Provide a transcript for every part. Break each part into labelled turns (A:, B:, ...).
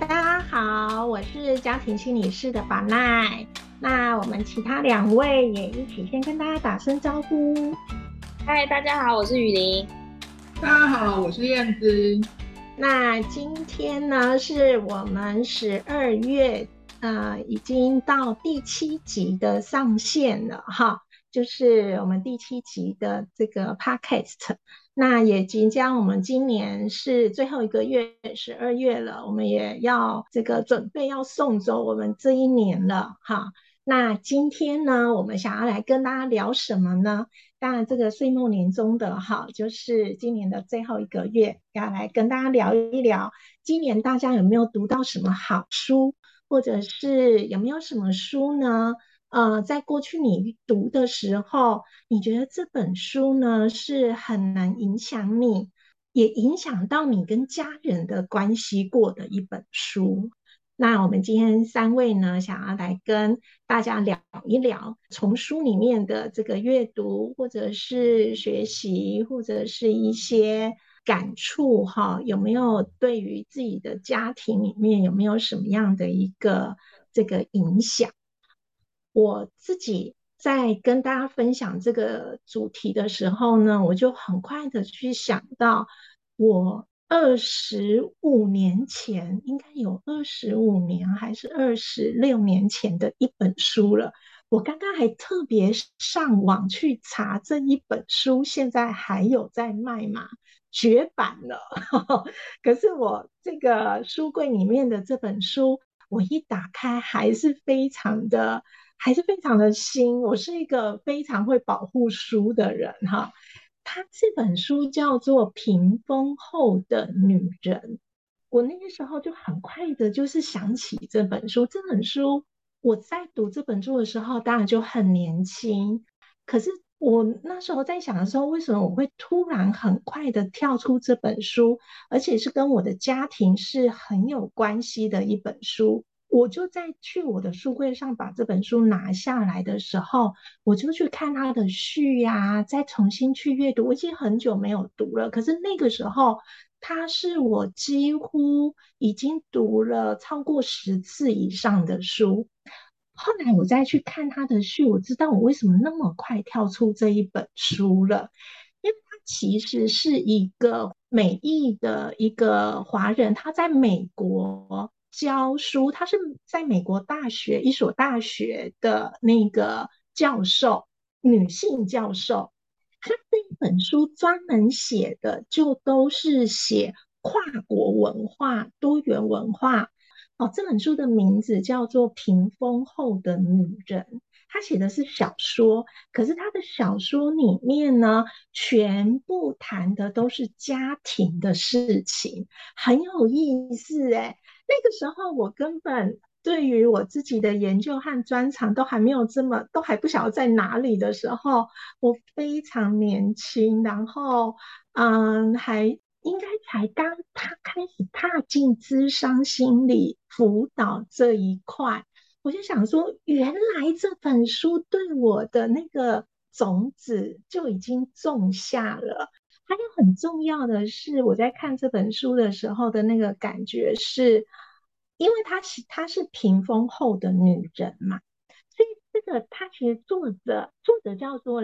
A: 大家好，我是家庭心理师的宝奈。那我们其他两位也一起先跟大家打声招呼。
B: 嗨，大家好，我是雨林。
C: 大家好，我是燕子。
A: 那今天呢，是我们十二月呃，已经到第七集的上线了哈，就是我们第七集的这个 podcast。那也即将我们今年是最后一个月，十二月了，我们也要这个准备要送走我们这一年了哈。那今天呢，我们想要来跟大家聊什么呢？当然，这个岁末年终的哈，就是今年的最后一个月，要来跟大家聊一聊，今年大家有没有读到什么好书，或者是有没有什么书呢？呃，在过去你读的时候，你觉得这本书呢是很难影响你，也影响到你跟家人的关系过的一本书。那我们今天三位呢，想要来跟大家聊一聊，从书里面的这个阅读，或者是学习，或者是一些感触，哈，有没有对于自己的家庭里面有没有什么样的一个这个影响？我自己在跟大家分享这个主题的时候呢，我就很快的去想到，我二十五年前，应该有二十五年还是二十六年前的一本书了。我刚刚还特别上网去查这一本书，现在还有在卖吗？绝版了。可是我这个书柜里面的这本书，我一打开还是非常的。还是非常的新。我是一个非常会保护书的人哈。他这本书叫做《屏风后的女人》，我那个时候就很快的，就是想起这本书。这本书我在读这本书的时候，当然就很年轻。可是我那时候在想的时候，为什么我会突然很快的跳出这本书，而且是跟我的家庭是很有关系的一本书？我就在去我的书柜上把这本书拿下来的时候，我就去看它的序呀，再重新去阅读。我已经很久没有读了，可是那个时候，它是我几乎已经读了超过十次以上的书。后来我再去看它的序，我知道我为什么那么快跳出这一本书了，因为它其实是一个美裔的一个华人，他在美国。教书，他是在美国大学一所大学的那个教授，女性教授。他这一本书专门写的就都是写跨国文化、多元文化。哦，这本书的名字叫做《屏风后的女人》。他写的是小说，可是他的小说里面呢，全部谈的都是家庭的事情，很有意思哎。那个时候，我根本对于我自己的研究和专长都还没有这么，都还不晓得在哪里的时候，我非常年轻，然后，嗯，还应该才刚他开始踏进智商心理辅导这一块，我就想说，原来这本书对我的那个种子就已经种下了。还有很重要的是，我在看这本书的时候的那个感觉是，因为她是她是屏风后的女人嘛，所以这个她其实作者作者叫做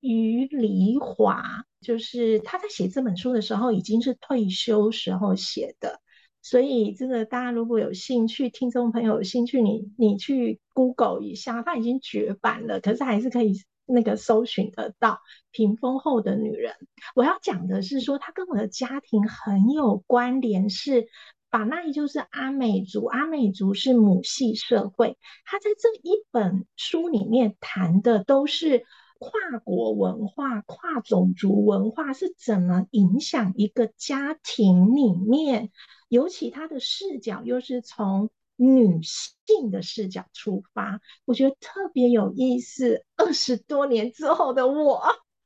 A: 于黎华，就是他在写这本书的时候已经是退休时候写的，所以这个大家如果有兴趣，听众朋友有兴趣，你你去 Google 一下，他已经绝版了，可是还是可以。那个搜寻得到屏风后的女人，我要讲的是说，她跟我的家庭很有关联。是法那，就是阿美族，阿美族是母系社会。她在这一本书里面谈的都是跨国文化、跨种族文化是怎么影响一个家庭里面，尤其她的视角又是从。女性的视角出发，我觉得特别有意思。二十多年之后的我，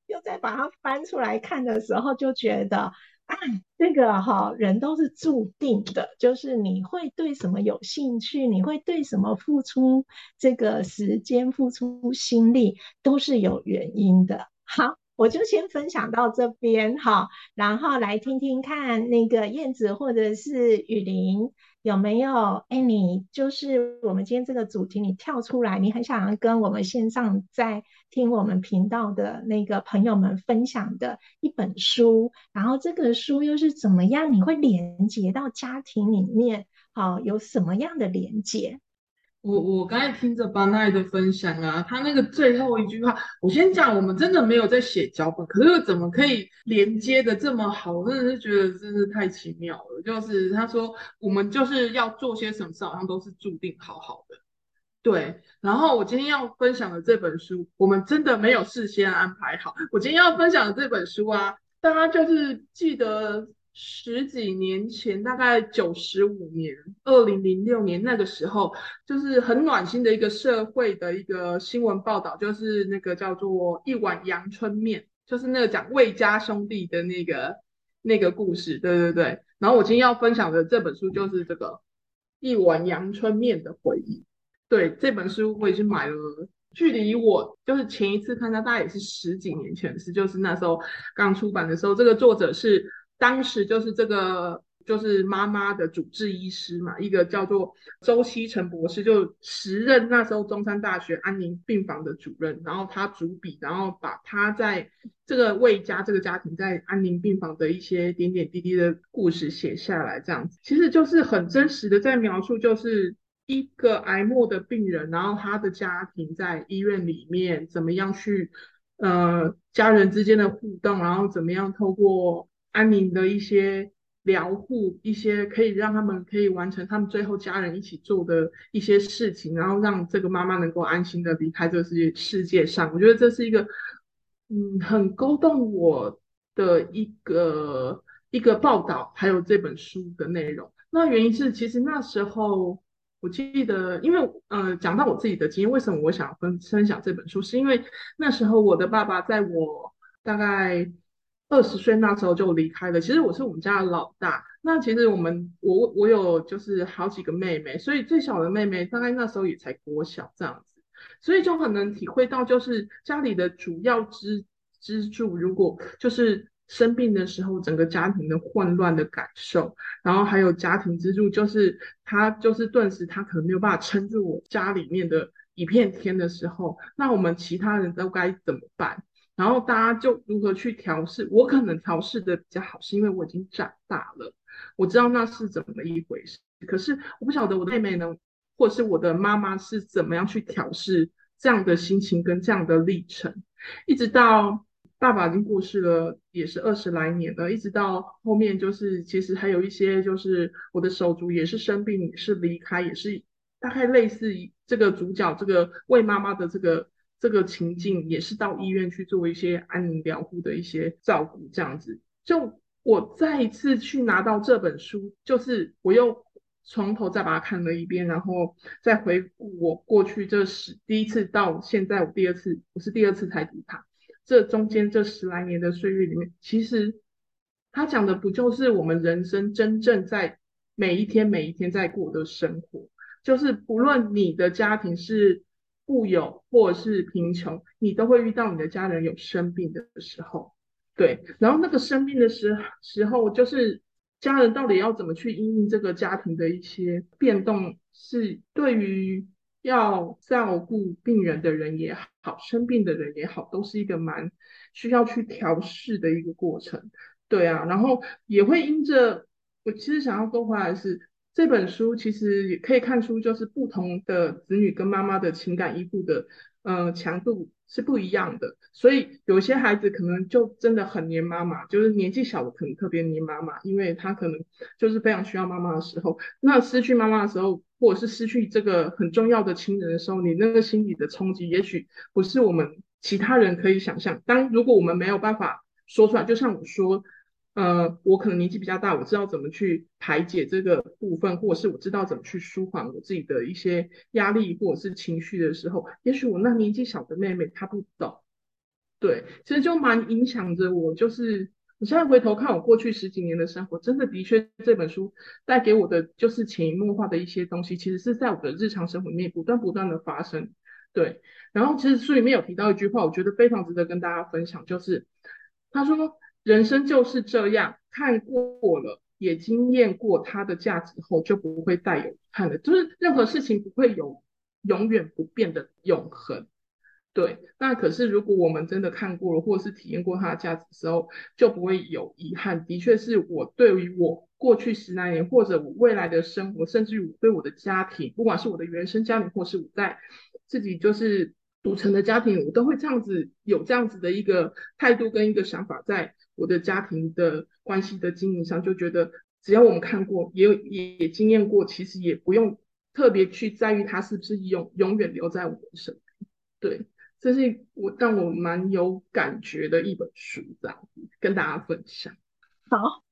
A: 又在把它翻出来看的时候，就觉得，哎，这个哈人都是注定的，就是你会对什么有兴趣，你会对什么付出这个时间、付出心力，都是有原因的。好，我就先分享到这边哈，然后来听听看那个燕子或者是雨林有没有，哎，你就是我们今天这个主题，你跳出来，你很想要跟我们线上在听我们频道的那个朋友们分享的一本书，然后这个书又是怎么样？你会连接到家庭里面，好，有什么样的连接？
C: 我我刚才听着巴奈的分享啊，他那个最后一句话，我先讲，我们真的没有在写脚本，可是怎么可以连接的这么好？我真的是觉得真是太奇妙了。就是他说我们就是要做些什么事，好像都是注定好好的。对，然后我今天要分享的这本书，我们真的没有事先安排好。我今天要分享的这本书啊，大家就是记得。十几年前，大概九十五年，二零零六年那个时候，就是很暖心的一个社会的一个新闻报道，就是那个叫做一碗阳春面，就是那个讲魏家兄弟的那个那个故事，对对对。然后我今天要分享的这本书就是这个一碗阳春面的回忆。对这本书，我已经买了，距离我就是前一次看到，大概也是十几年前的事，就是那时候刚出版的时候，这个作者是。当时就是这个，就是妈妈的主治医师嘛，一个叫做周希成博士，就时任那时候中山大学安宁病房的主任，然后他主笔，然后把他在这个魏家这个家庭在安宁病房的一些点点滴滴的故事写下来，这样子，其实就是很真实的在描述，就是一个癌末的病人，然后他的家庭在医院里面怎么样去，呃，家人之间的互动，然后怎么样透过。安宁的一些疗护，一些可以让他们可以完成他们最后家人一起做的一些事情，然后让这个妈妈能够安心的离开这个世界世界上。我觉得这是一个嗯很勾动我的一个一个报道，还有这本书的内容。那原因是其实那时候我记得，因为呃讲到我自己的经验，为什么我想分分享这本书，是因为那时候我的爸爸在我大概。二十岁那时候就离开了。其实我是我们家的老大。那其实我们我我有就是好几个妹妹，所以最小的妹妹大概那时候也才国小这样子，所以就很能体会到就是家里的主要支支柱，如果就是生病的时候，整个家庭的混乱的感受，然后还有家庭支柱，就是他就是顿时他可能没有办法撑住我家里面的一片天的时候，那我们其他人都该怎么办？然后大家就如何去调试？我可能调试的比较好，是因为我已经长大了，我知道那是怎么一回事。可是我不晓得我的妹妹呢，或是我的妈妈是怎么样去调试这样的心情跟这样的历程。一直到爸爸已经过世了，也是二十来年了。一直到后面，就是其实还有一些，就是我的手足也是生病，也是离开，也是大概类似于这个主角这个为妈妈的这个。这个情境也是到医院去做一些安宁疗护的一些照顾，这样子。就我再一次去拿到这本书，就是我又从头再把它看了一遍，然后再回顾我过去这十第一次到现在我第二次，我是第二次才读它。这中间这十来年的岁月里面，其实他讲的不就是我们人生真正在每一天每一天在过的生活？就是不论你的家庭是。富有或者是贫穷，你都会遇到你的家人有生病的时候，对。然后那个生病的时时候，就是家人到底要怎么去应应这个家庭的一些变动，是对于要照顾病人的人也好，生病的人也好，都是一个蛮需要去调试的一个过程。对啊，然后也会因着我其实想要勾回来是。这本书其实也可以看出，就是不同的子女跟妈妈的情感依附的，呃，强度是不一样的。所以有些孩子可能就真的很黏妈妈，就是年纪小的可能特别黏妈妈，因为他可能就是非常需要妈妈的时候。那失去妈妈的时候，或者是失去这个很重要的亲人的时候，你那个心理的冲击，也许不是我们其他人可以想象。当如果我们没有办法说出来，就像我说。呃，我可能年纪比较大，我知道怎么去排解这个部分，或者是我知道怎么去舒缓我自己的一些压力或者是情绪的时候，也许我那年纪小的妹妹她不懂，对，其实就蛮影响着我。就是我现在回头看我过去十几年的生活，真的的确这本书带给我的就是潜移默化的一些东西，其实是在我的日常生活里面不断不断的发生。对，然后其实书里面有提到一句话，我觉得非常值得跟大家分享，就是他说人生就是这样，看过了，也经验过它的价值后，就不会带有遗憾的，就是任何事情不会有永远不变的永恒。对，那可是如果我们真的看过了，或者是体验过它的价值时候，就不会有遗憾。的确是我对于我过去十来年，或者我未来的生活，甚至于我对我的家庭，不管是我的原生家庭，或是我在自己就是组成的家庭，我都会这样子有这样子的一个态度跟一个想法，在我的家庭的关系的经营上，就觉得只要我们看过，也有也经验过，其实也不用特别去在意它是不是永永远留在我们身边。对。这是我让我蛮有感觉的一本书，这样子跟大家分享。
A: 好，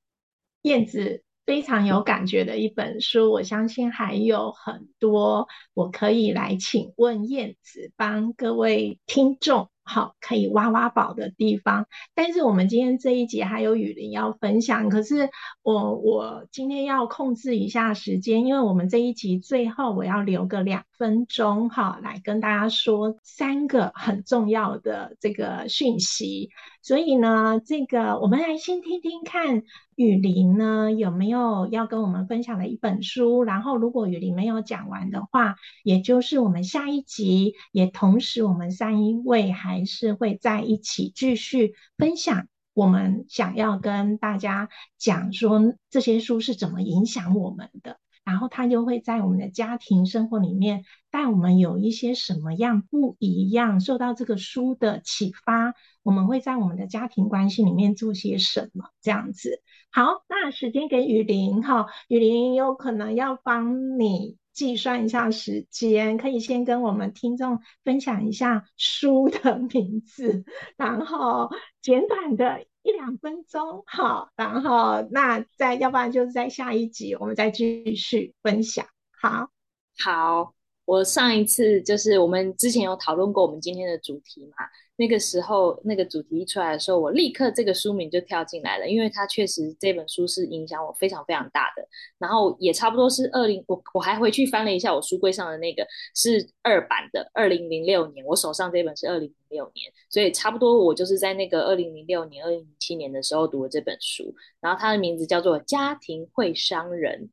A: 燕子非常有感觉的一本书，我相信还有很多我可以来请问燕子帮各位听众。好，可以挖挖宝的地方。但是我们今天这一节还有雨林要分享，可是我我今天要控制一下时间，因为我们这一集最后我要留个两分钟，哈，来跟大家说三个很重要的这个讯息。所以呢，这个我们来先听听看雨林呢有没有要跟我们分享的一本书。然后，如果雨林没有讲完的话，也就是我们下一集，也同时我们三一位还是会在一起继续分享我们想要跟大家讲说这些书是怎么影响我们的。然后，他又会在我们的家庭生活里面带我们有一些什么样不一样，受到这个书的启发。我们会在我们的家庭关系里面做些什么？这样子，好，那时间给雨林哈，雨林有可能要帮你计算一下时间，可以先跟我们听众分享一下书的名字，然后简短的一两分钟，好，然后那再要不然就是在下一集我们再继续分享，好，
B: 好，我上一次就是我们之前有讨论过我们今天的主题嘛。那个时候，那个主题一出来的时候，我立刻这个书名就跳进来了，因为它确实这本书是影响我非常非常大的。然后也差不多是二零，我我还回去翻了一下我书柜上的那个是二版的，二零零六年，我手上这本是二零零六年，所以差不多我就是在那个二零零六年、二零零七年的时候读了这本书。然后它的名字叫做《家庭会伤人》，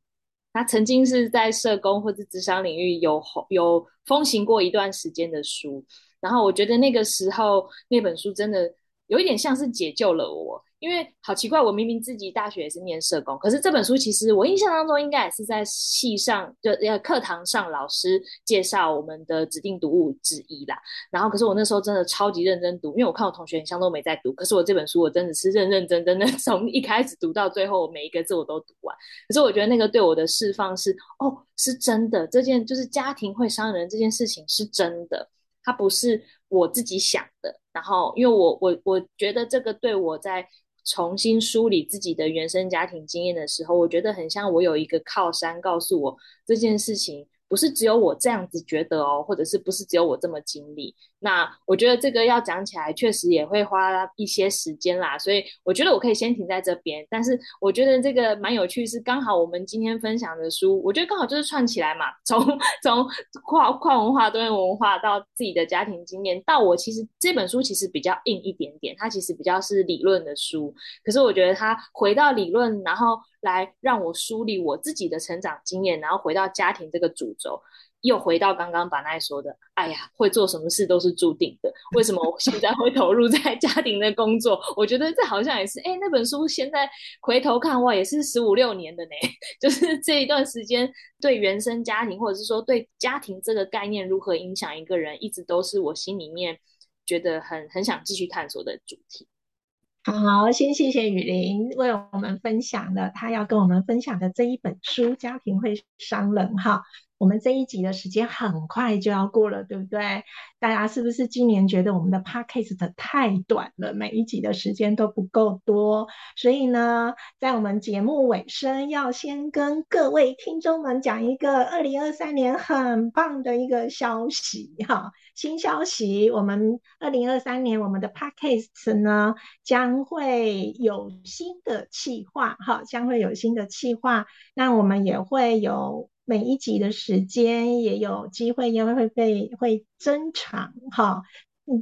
B: 它曾经是在社工或者职商领域有有风行过一段时间的书。然后我觉得那个时候那本书真的有一点像是解救了我，因为好奇怪，我明明自己大学也是念社工，可是这本书其实我印象当中应该也是在系上就课堂上老师介绍我们的指定读物之一啦。然后可是我那时候真的超级认真读，因为我看我同学很像都没在读，可是我这本书我真的是认认真真的 从一开始读到最后每一个字我都读完。可是我觉得那个对我的释放是哦是真的，这件就是家庭会伤人这件事情是真的。它不是我自己想的，然后因为我我我觉得这个对我在重新梳理自己的原生家庭经验的时候，我觉得很像我有一个靠山告诉我这件事情。不是只有我这样子觉得哦，或者是不是只有我这么经历？那我觉得这个要讲起来，确实也会花一些时间啦。所以我觉得我可以先停在这边。但是我觉得这个蛮有趣，是刚好我们今天分享的书，我觉得刚好就是串起来嘛。从从跨跨文化、多元文化到自己的家庭经验，到我其实这本书其实比较硬一点点，它其实比较是理论的书。可是我觉得它回到理论，然后。来让我梳理我自己的成长经验，然后回到家庭这个主轴，又回到刚刚把奈说的，哎呀，会做什么事都是注定的。为什么我现在会投入在家庭的工作？我觉得这好像也是，哎，那本书现在回头看哇，也是十五六年的呢。就是这一段时间，对原生家庭，或者是说对家庭这个概念如何影响一个人，一直都是我心里面觉得很很想继续探索的主题。
A: 好，先谢谢雨林为我们分享的，他要跟我们分享的这一本书《家庭会伤人》哈。我们这一集的时间很快就要过了，对不对？大家是不是今年觉得我们的 podcast 太短了，每一集的时间都不够多？所以呢，在我们节目尾声，要先跟各位听众们讲一个二零二三年很棒的一个消息哈，新消息，我们二零二三年我们的 podcast 呢将会有新的企划哈，将会有新的企划，那我们也会有。每一集的时间也有机会，因为会被会增长哈，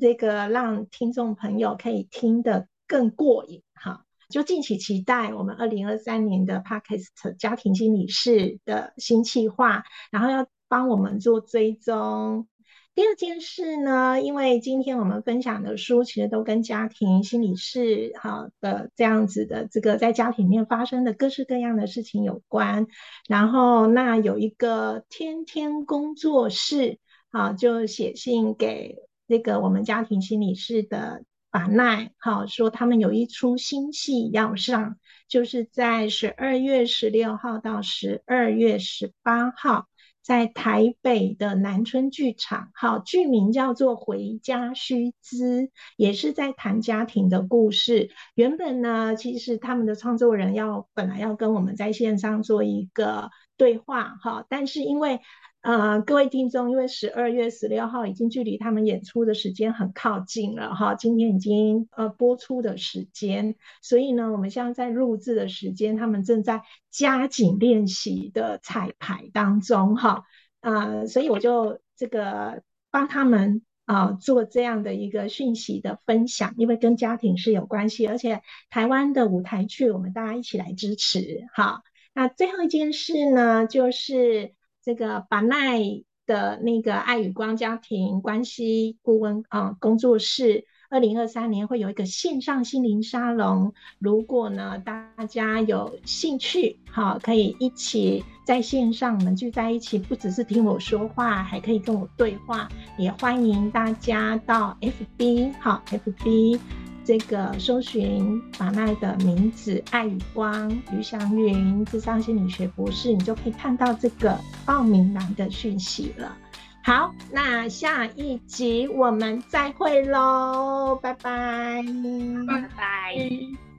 A: 这个让听众朋友可以听得更过瘾哈。就敬请期待我们二零二三年的 Podcast 家庭心理室的新计划，然后要帮我们做追踪。第二件事呢，因为今天我们分享的书其实都跟家庭心理室哈的这样子的这个在家庭里面发生的各式各样的事情有关。然后那有一个天天工作室啊，就写信给那个我们家庭心理室的法奈，好说他们有一出新戏要上，就是在十二月十六号到十二月十八号。在台北的南村剧场，好，剧名叫做《回家须知》，也是在谈家庭的故事。原本呢，其实他们的创作人要本来要跟我们在线上做一个对话，哈，但是因为呃，各位听众，因为十二月十六号已经距离他们演出的时间很靠近了哈，今天已经呃播出的时间，所以呢，我们现在在录制的时间，他们正在加紧练习的彩排当中哈，啊，所以我就这个帮他们啊做这样的一个讯息的分享，因为跟家庭是有关系，而且台湾的舞台剧，我们大家一起来支持哈。那最后一件事呢，就是。这个巴奈的那个爱与光家庭关系顾问啊工作室，二零二三年会有一个线上心灵沙龙。如果呢大家有兴趣，好，可以一起在线上我们聚在一起，不只是听我说话，还可以跟我对话。也欢迎大家到 FB 好 FB。这个搜寻法奈的名字“爱与光”于祥云智商心理学博士，你就可以看到这个报名栏的讯息了。好，那下一集我们再会喽，拜拜，
B: 拜拜。